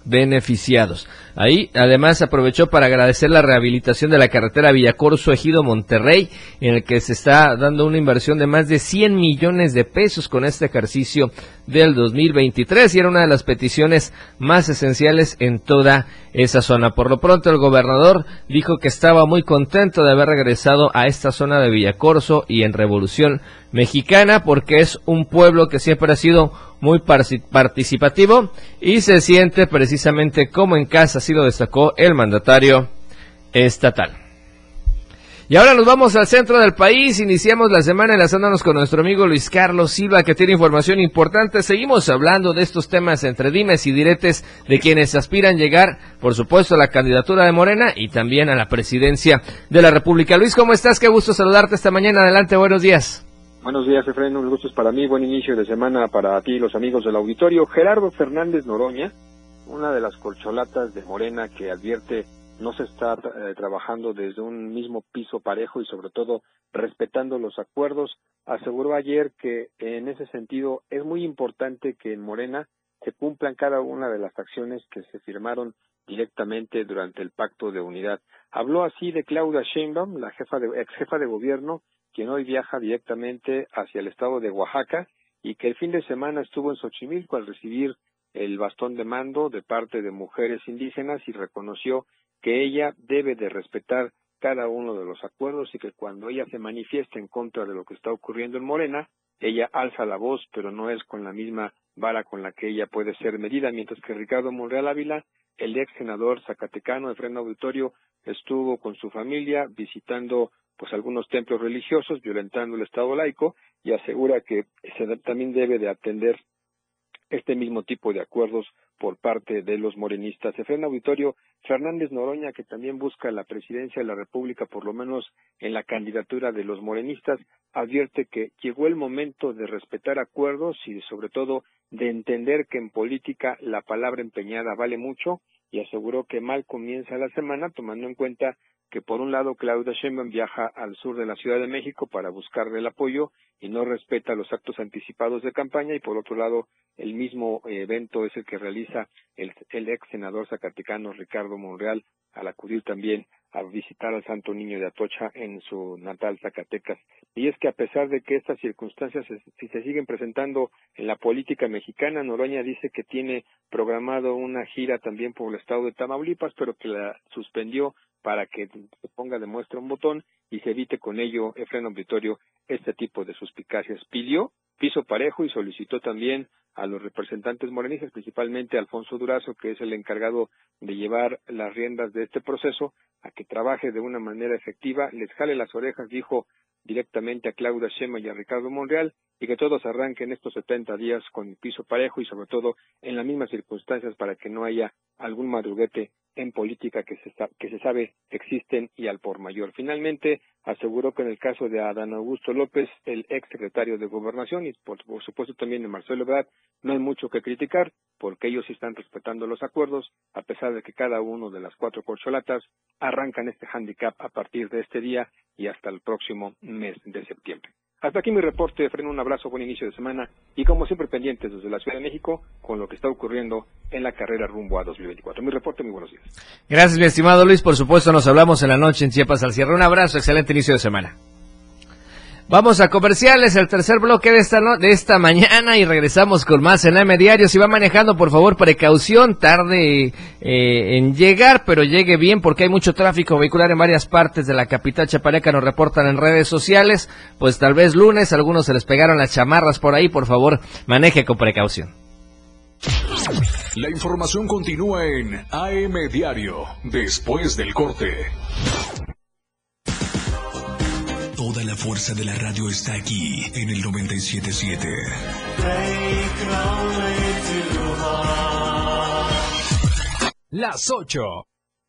beneficiados. Ahí además aprovechó para agradecer la rehabilitación de la carretera Villacorso Ejido Monterrey, en el que se está dando una inversión de más de 100 millones de pesos con este ejercicio del 2023 y era una de las peticiones más esenciales en toda esa zona. Por lo pronto el gobernador dijo que estaba muy contento de haber regresado a esta zona de Villacorso y en Revolución Mexicana porque es un pueblo que siempre ha sido muy participativo y se siente precisamente como en casa, así lo destacó el mandatario estatal. Y ahora nos vamos al centro del país, iniciamos la semana enlazándonos con nuestro amigo Luis Carlos Silva que tiene información importante. Seguimos hablando de estos temas entre dimes y diretes de quienes aspiran llegar, por supuesto, a la candidatura de Morena y también a la presidencia de la República. Luis, ¿cómo estás? Qué gusto saludarte esta mañana. Adelante, buenos días. Buenos días, Efraín. Un gusto para mí. Buen inicio de semana para ti y los amigos del auditorio. Gerardo Fernández Noroña, una de las colcholatas de Morena que advierte no se está eh, trabajando desde un mismo piso parejo y sobre todo respetando los acuerdos, aseguró ayer que en ese sentido es muy importante que en Morena se cumplan cada una de las acciones que se firmaron directamente durante el pacto de unidad. Habló así de Claudia Sheinbaum, la jefa de, ex jefa de gobierno, quien hoy viaja directamente hacia el estado de Oaxaca y que el fin de semana estuvo en Xochimilco al recibir el bastón de mando de parte de mujeres indígenas y reconoció que ella debe de respetar cada uno de los acuerdos y que cuando ella se manifiesta en contra de lo que está ocurriendo en Morena, ella alza la voz, pero no es con la misma vara con la que ella puede ser medida, mientras que Ricardo Monreal Ávila, el ex senador zacatecano de Freno Auditorio, estuvo con su familia visitando pues algunos templos religiosos, violentando el Estado laico, y asegura que se también debe de atender este mismo tipo de acuerdos por parte de los morenistas. Efren Auditorio Fernández Noroña, que también busca la presidencia de la República, por lo menos en la candidatura de los morenistas, advierte que llegó el momento de respetar acuerdos y sobre todo de entender que en política la palabra empeñada vale mucho y aseguró que mal comienza la semana tomando en cuenta que por un lado Claudia Sheinbaum viaja al sur de la Ciudad de México para buscarle el apoyo y no respeta los actos anticipados de campaña y por otro lado el mismo evento es el que realiza el, el ex senador zacatecano Ricardo Monreal al acudir también a visitar al Santo Niño de Atocha en su natal Zacatecas. Y es que a pesar de que estas circunstancias se, si se siguen presentando en la política mexicana, Noroña dice que tiene programado una gira también por el estado de Tamaulipas, pero que la suspendió para que se ponga de muestra un botón y se evite con ello, Efraín Auditorio, este tipo de suspicacias. Pidió piso parejo y solicitó también a los representantes morenistas, principalmente Alfonso Durazo, que es el encargado de llevar las riendas de este proceso, a que trabaje de una manera efectiva, les jale las orejas, dijo directamente a Claudia Shema y a Ricardo Monreal, y que todos arranquen estos 70 días con piso parejo y sobre todo en las mismas circunstancias para que no haya algún madruguete en política que se, que se sabe existen y al por mayor. Finalmente, aseguró que en el caso de Adán Augusto López, el ex secretario de Gobernación, y por, supuesto también de Marcelo Ebrard, no hay mucho que criticar, porque ellos están respetando los acuerdos, a pesar de que cada uno de las cuatro corcholatas arrancan este handicap a partir de este día y hasta el próximo mes de septiembre. Hasta aquí mi reporte, Freno, un abrazo, buen inicio de semana y como siempre pendientes desde la Ciudad de México con lo que está ocurriendo en la carrera rumbo a 2024. Mi reporte, muy buenos días. Gracias, mi estimado Luis. Por supuesto, nos hablamos en la noche en Chiapas al cierre. Un abrazo, excelente inicio de semana. Vamos a comerciales, el tercer bloque de esta, de esta mañana y regresamos con más en AM Diario. Si va manejando, por favor, precaución, tarde eh, en llegar, pero llegue bien porque hay mucho tráfico vehicular en varias partes de la capital chapaneca, nos reportan en redes sociales. Pues tal vez lunes, algunos se les pegaron las chamarras por ahí, por favor, maneje con precaución. La información continúa en AM Diario, después del corte. La fuerza de la radio está aquí en el 977. Las 8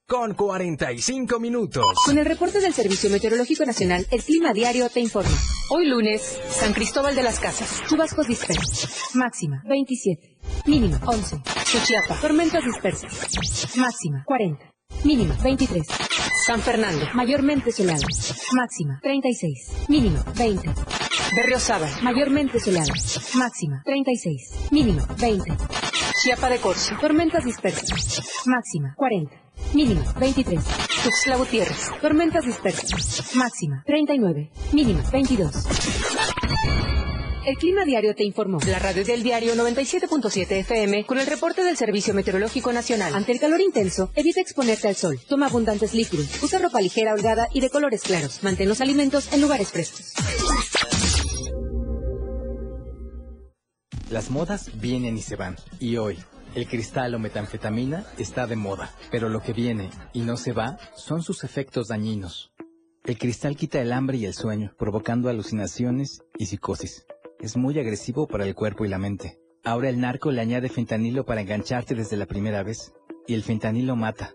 con 45 minutos. Con el reporte del Servicio Meteorológico Nacional, el clima diario te informa. Hoy lunes, San Cristóbal de las Casas, chubascos dispersos. Máxima 27. Mínima 11. Xochiapa, tormentas dispersas. Máxima 40. Mínima 23. San Fernando, mayormente soleado. Máxima 36. Mínima 20. Berriosaba, mayormente soleado. Máxima 36. Mínima 20. Chiapa de Corzo, tormentas dispersas. Máxima 40. Mínima 23. Tuxtla Gutiérrez, tormentas dispersas. Máxima 39. Mínima 22. El Clima Diario te informó. La radio del diario 97.7 FM con el reporte del Servicio Meteorológico Nacional. Ante el calor intenso, evita exponerte al sol. Toma abundantes líquidos. Usa ropa ligera, holgada y de colores claros. Mantén los alimentos en lugares frescos. Las modas vienen y se van. Y hoy, el cristal o metanfetamina está de moda. Pero lo que viene y no se va son sus efectos dañinos. El cristal quita el hambre y el sueño, provocando alucinaciones y psicosis. Es muy agresivo para el cuerpo y la mente. Ahora el narco le añade fentanilo para engancharte desde la primera vez. Y el fentanilo mata.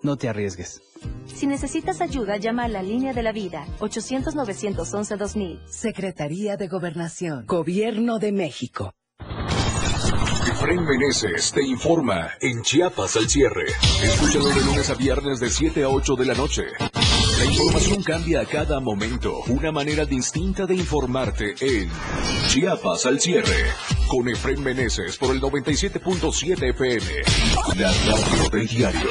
No te arriesgues. Si necesitas ayuda, llama a la línea de la vida, 800-911-2000. Secretaría de Gobernación, Gobierno de México. Efraín Meneses te informa en Chiapas al cierre. Escúchalo de lunes a viernes de 7 a 8 de la noche. La información cambia a cada momento. Una manera distinta de informarte en Chiapas al cierre. Con Efraín Meneses por el 97.7 FM. La radio del diario.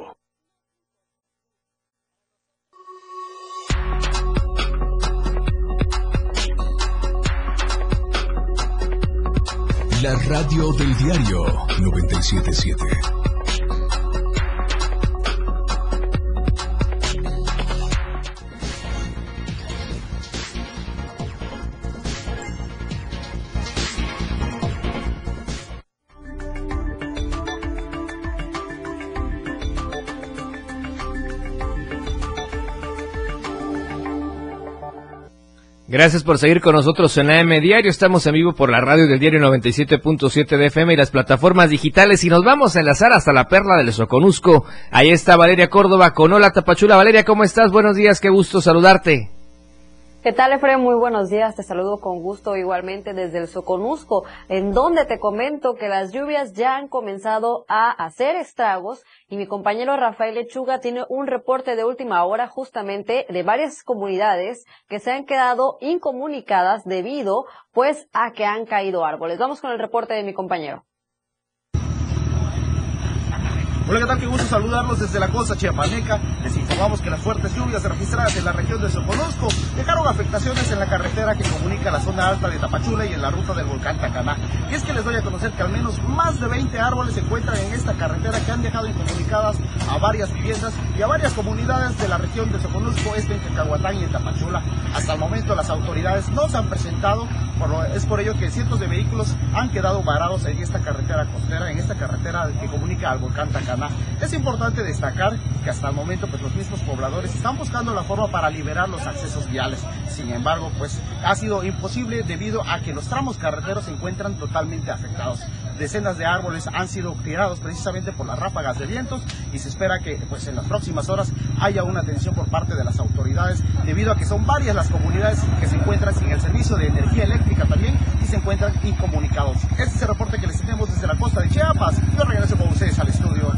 Radio del diario 977. Gracias por seguir con nosotros en AM Diario. Estamos en vivo por la radio del diario 97.7 de FM y las plataformas digitales. Y nos vamos a enlazar hasta la perla del Soconusco. Ahí está Valeria Córdoba con Hola Tapachula. Valeria, ¿cómo estás? Buenos días, qué gusto saludarte. ¿Qué tal, Efraín? Muy buenos días. Te saludo con gusto igualmente desde el Soconusco, en donde te comento que las lluvias ya han comenzado a hacer estragos y mi compañero Rafael Lechuga tiene un reporte de última hora justamente de varias comunidades que se han quedado incomunicadas debido pues a que han caído árboles. Vamos con el reporte de mi compañero. Hola, ¿qué tal? Qué gusto saludarlos desde la costa chiapaneca. Les informamos que las fuertes lluvias registradas en la región de Soconusco dejaron afectaciones en la carretera que comunica la zona alta de Tapachula y en la ruta del volcán Tacaná. Y es que les doy a conocer que al menos más de 20 árboles se encuentran en esta carretera que han dejado incomunicadas a varias viviendas y a varias comunidades de la región de Soconusco, este en Cacahuatán y en Tapachula. Hasta el momento las autoridades no se han presentado, es por ello que cientos de vehículos han quedado varados en esta carretera costera, en esta carretera que comunica al volcán Tacaná. Es importante destacar que hasta el momento pues los mismos pobladores están buscando la forma para liberar los accesos viales. Sin embargo, pues ha sido imposible debido a que los tramos carreteros se encuentran totalmente afectados. Decenas de árboles han sido tirados precisamente por las ráfagas de vientos y se espera que pues en las próximas horas haya una atención por parte de las autoridades debido a que son varias las comunidades que se encuentran sin el servicio de energía eléctrica también y se encuentran incomunicados. Este es el reporte que les tenemos desde la costa de Chiapas. Yo regreso con ustedes al estudio.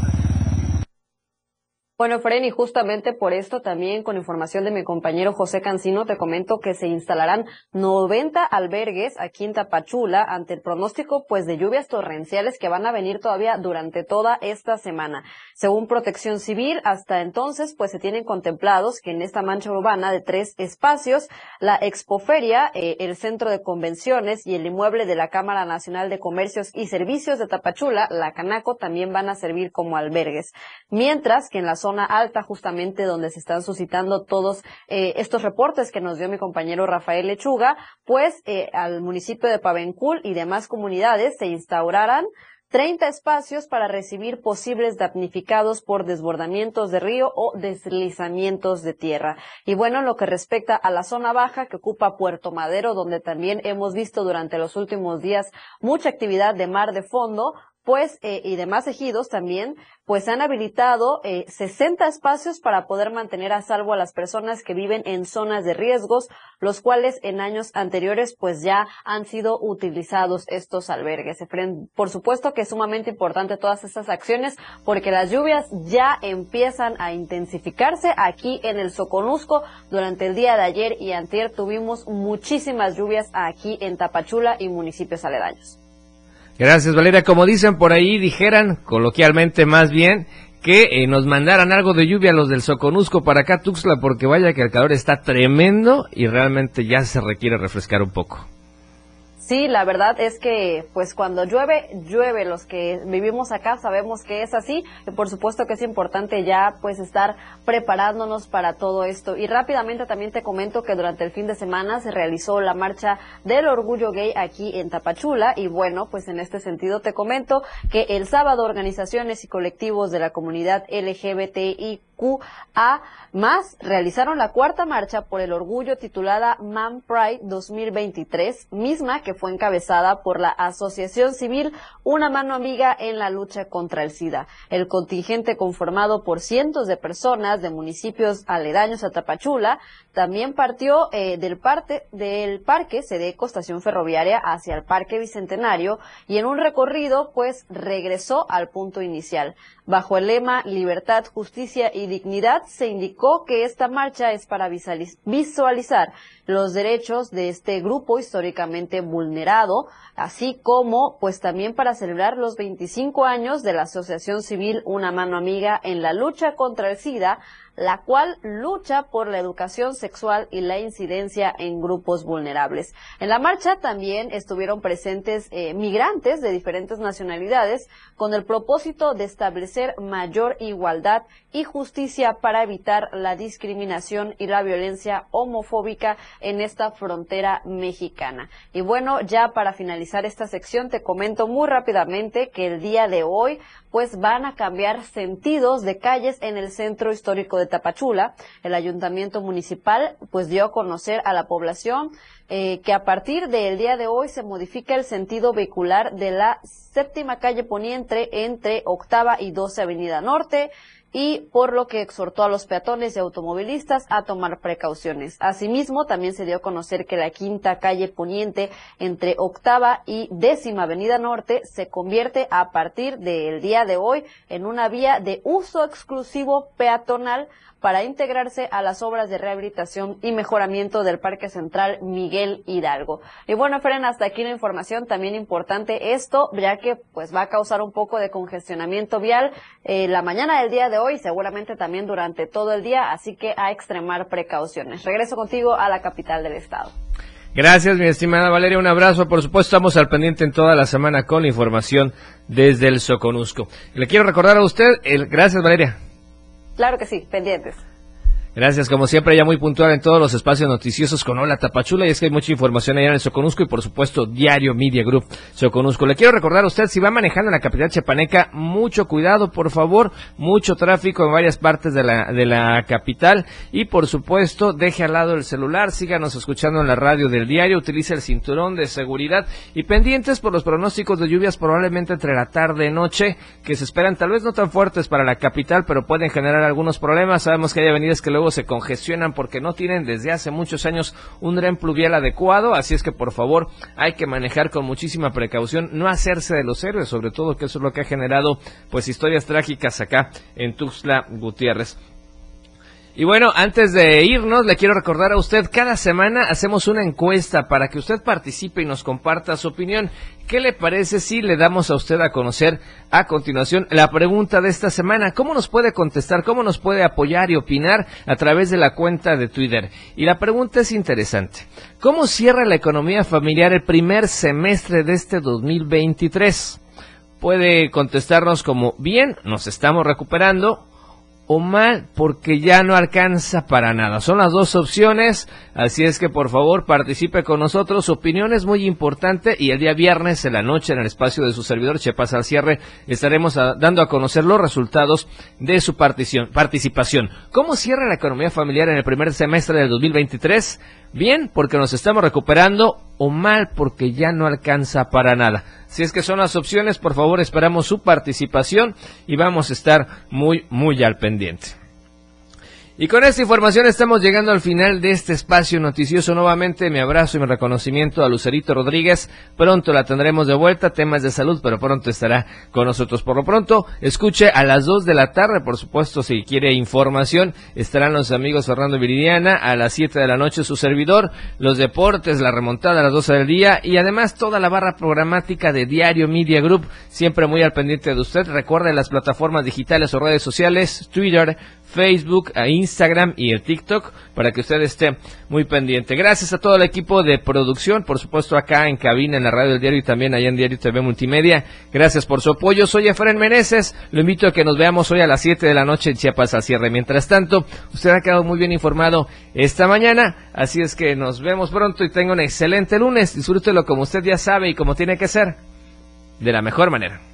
Bueno, Fren, y justamente por esto también con información de mi compañero José Cancino te comento que se instalarán 90 albergues aquí en Tapachula ante el pronóstico pues de lluvias torrenciales que van a venir todavía durante toda esta semana. Según Protección Civil, hasta entonces pues se tienen contemplados que en esta mancha urbana de tres espacios, la Expoferia, eh, el Centro de Convenciones y el inmueble de la Cámara Nacional de Comercios y Servicios de Tapachula, la Canaco, también van a servir como albergues. Mientras que en la zona alta, justamente donde se están suscitando todos eh, estos reportes que nos dio mi compañero Rafael Lechuga, pues eh, al municipio de Pavencul y demás comunidades se instaurarán 30 espacios para recibir posibles damnificados por desbordamientos de río o deslizamientos de tierra. Y bueno, en lo que respecta a la zona baja que ocupa Puerto Madero, donde también hemos visto durante los últimos días mucha actividad de mar de fondo, pues eh, y demás ejidos también, pues han habilitado eh, 60 espacios para poder mantener a salvo a las personas que viven en zonas de riesgos, los cuales en años anteriores pues ya han sido utilizados estos albergues. Por supuesto que es sumamente importante todas estas acciones porque las lluvias ya empiezan a intensificarse aquí en el Soconusco. Durante el día de ayer y antier tuvimos muchísimas lluvias aquí en Tapachula y municipios aledaños. Gracias, Valeria. Como dicen por ahí, dijeran coloquialmente más bien que eh, nos mandaran algo de lluvia los del Soconusco para acá, Tuxtla, porque vaya que el calor está tremendo y realmente ya se requiere refrescar un poco. Sí, la verdad es que pues cuando llueve, llueve. Los que vivimos acá sabemos que es así. Y por supuesto que es importante ya pues estar preparándonos para todo esto. Y rápidamente también te comento que durante el fin de semana se realizó la marcha del orgullo gay aquí en Tapachula. Y bueno, pues en este sentido te comento que el sábado organizaciones y colectivos de la comunidad LGBTIQ a más realizaron la cuarta marcha por el orgullo titulada Man Pride 2023, misma que fue encabezada por la Asociación Civil Una Mano Amiga en la lucha contra el SIDA. El contingente conformado por cientos de personas de municipios aledaños a Tapachula también partió eh, del, parte, del parque Sedeco, estación ferroviaria, hacia el Parque Bicentenario y en un recorrido pues regresó al punto inicial. Bajo el lema Libertad, Justicia y Dignidad se indicó que esta marcha es para visualizar los derechos de este grupo históricamente vulnerado, así como pues también para celebrar los 25 años de la Asociación Civil Una Mano Amiga en la lucha contra el SIDA, la cual lucha por la educación sexual y la incidencia en grupos vulnerables. En la marcha también estuvieron presentes eh, migrantes de diferentes nacionalidades con el propósito de establecer mayor igualdad y justicia para evitar la discriminación y la violencia homofóbica en esta frontera mexicana. Y bueno, ya para finalizar esta sección te comento muy rápidamente que el día de hoy pues van a cambiar sentidos de calles en el centro histórico de Tapachula. El ayuntamiento municipal pues dio a conocer a la población eh, que a partir del día de hoy se modifica el sentido vehicular de la séptima calle poniente entre octava y 12 avenida norte, y por lo que exhortó a los peatones y automovilistas a tomar precauciones. Asimismo, también se dio a conocer que la quinta calle poniente entre octava y décima avenida norte se convierte a partir del día de hoy en una vía de uso exclusivo peatonal para integrarse a las obras de rehabilitación y mejoramiento del Parque Central Miguel Hidalgo. Y bueno, Fren, hasta aquí la información también importante esto, ya que pues va a causar un poco de congestionamiento vial eh, la mañana del día de hoy, seguramente también durante todo el día, así que a extremar precauciones. Regreso contigo a la capital del estado. Gracias, mi estimada Valeria. Un abrazo. Por supuesto, estamos al pendiente en toda la semana con información desde el Soconusco. Le quiero recordar a usted, el... gracias, Valeria. Claro que sí, pendientes. Gracias, como siempre, ya muy puntual en todos los espacios noticiosos con Hola Tapachula, y es que hay mucha información allá en el Soconusco y por supuesto Diario Media Group Soconusco. Le quiero recordar a usted, si va manejando en la capital chepaneca, mucho cuidado, por favor, mucho tráfico en varias partes de la, de la capital y por supuesto, deje al lado el celular, síganos escuchando en la radio del diario, utilice el cinturón de seguridad y pendientes por los pronósticos de lluvias probablemente entre la tarde y noche, que se esperan tal vez no tan fuertes para la capital, pero pueden generar algunos problemas. Sabemos que hay avenidas que luego se congestionan porque no tienen desde hace muchos años un dren pluvial adecuado, así es que por favor hay que manejar con muchísima precaución, no hacerse de los héroes, sobre todo que eso es lo que ha generado pues historias trágicas acá en Tuxtla Gutiérrez. Y bueno, antes de irnos, le quiero recordar a usted, cada semana hacemos una encuesta para que usted participe y nos comparta su opinión. ¿Qué le parece si le damos a usted a conocer a continuación la pregunta de esta semana? ¿Cómo nos puede contestar? ¿Cómo nos puede apoyar y opinar a través de la cuenta de Twitter? Y la pregunta es interesante. ¿Cómo cierra la economía familiar el primer semestre de este 2023? Puede contestarnos como bien, nos estamos recuperando o mal porque ya no alcanza para nada. Son las dos opciones, así es que por favor participe con nosotros. Su opinión es muy importante y el día viernes en la noche en el espacio de su servidor Chepas al cierre estaremos dando a conocer los resultados de su participación. ¿Cómo cierra la economía familiar en el primer semestre del 2023? Bien, porque nos estamos recuperando o mal porque ya no alcanza para nada. Si es que son las opciones, por favor esperamos su participación y vamos a estar muy, muy al pendiente. Y con esta información estamos llegando al final de este espacio noticioso. Nuevamente mi abrazo y mi reconocimiento a Lucerito Rodríguez. Pronto la tendremos de vuelta, temas de salud, pero pronto estará con nosotros. Por lo pronto, escuche a las 2 de la tarde, por supuesto, si quiere información, estarán los amigos Fernando Viridiana, a las 7 de la noche su servidor, los deportes, la remontada a las 12 del día y además toda la barra programática de Diario Media Group, siempre muy al pendiente de usted. Recuerde las plataformas digitales o redes sociales, Twitter, Facebook, a Instagram y el TikTok para que usted esté muy pendiente. Gracias a todo el equipo de producción, por supuesto acá en cabina en la radio del diario y también allá en Diario TV Multimedia. Gracias por su apoyo. Soy Efren Meneses. Lo invito a que nos veamos hoy a las 7 de la noche en Chiapas al cierre. Mientras tanto, usted ha quedado muy bien informado esta mañana, así es que nos vemos pronto y tenga un excelente lunes. Disfrútelo como usted ya sabe y como tiene que ser, de la mejor manera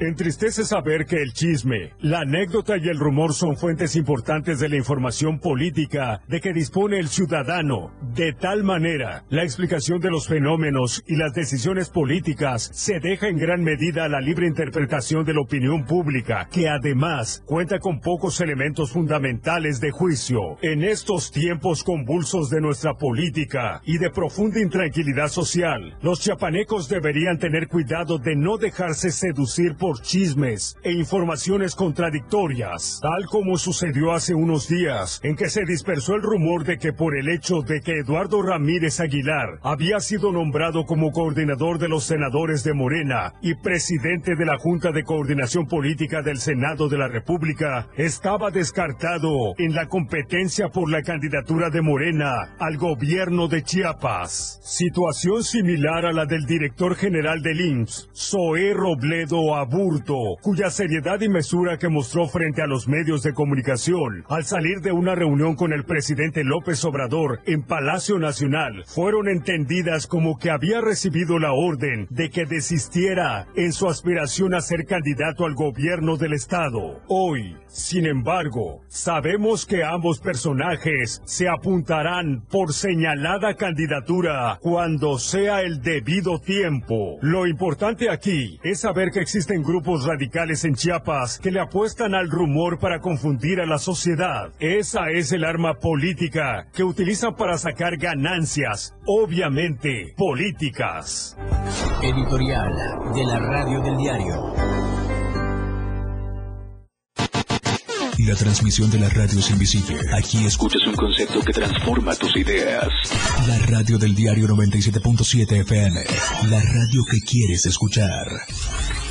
Entristece saber que el chisme, la anécdota y el rumor son fuentes importantes de la información política de que dispone el ciudadano. De tal manera, la explicación de los fenómenos y las decisiones políticas se deja en gran medida a la libre interpretación de la opinión pública, que además cuenta con pocos elementos fundamentales de juicio. En estos tiempos convulsos de nuestra política y de profunda intranquilidad social, los chiapanecos deberían tener cuidado de no dejarse seducir por chismes e informaciones contradictorias, tal como sucedió hace unos días, en que se dispersó el rumor de que por el hecho de que Eduardo Ramírez Aguilar había sido nombrado como coordinador de los senadores de Morena y presidente de la Junta de Coordinación Política del Senado de la República, estaba descartado en la competencia por la candidatura de Morena al gobierno de Chiapas. Situación similar a la del director general del IMSS, Zoé Robledo Aburto, cuya seriedad y mesura que mostró frente a los medios de comunicación al salir de una reunión con el presidente López Obrador en Palacio Nacional fueron entendidas como que había recibido la orden de que desistiera en su aspiración a ser candidato al gobierno del estado. Hoy, sin embargo, sabemos que ambos personajes se apuntarán por señalada candidatura cuando sea el debido tiempo. Lo importante aquí es saber que existen grupos radicales en Chiapas que le apuestan al rumor para confundir a la sociedad. Esa es el arma política que utilizan para sacar ganancias, obviamente políticas. Editorial de la Radio del Diario. La transmisión de la radio es invisible. Aquí escuchas un concepto que transforma tus ideas. La radio del diario 97.7 FM. La radio que quieres escuchar.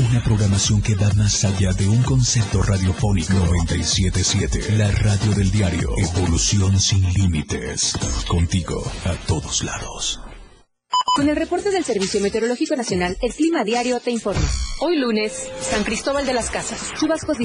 Una programación que va más allá de un concepto radiofónico. 97.7. La radio del diario. Evolución sin límites. Contigo a todos lados. Con el reporte del Servicio Meteorológico Nacional, el clima diario te informa. Hoy lunes, San Cristóbal de las Casas, chubascos.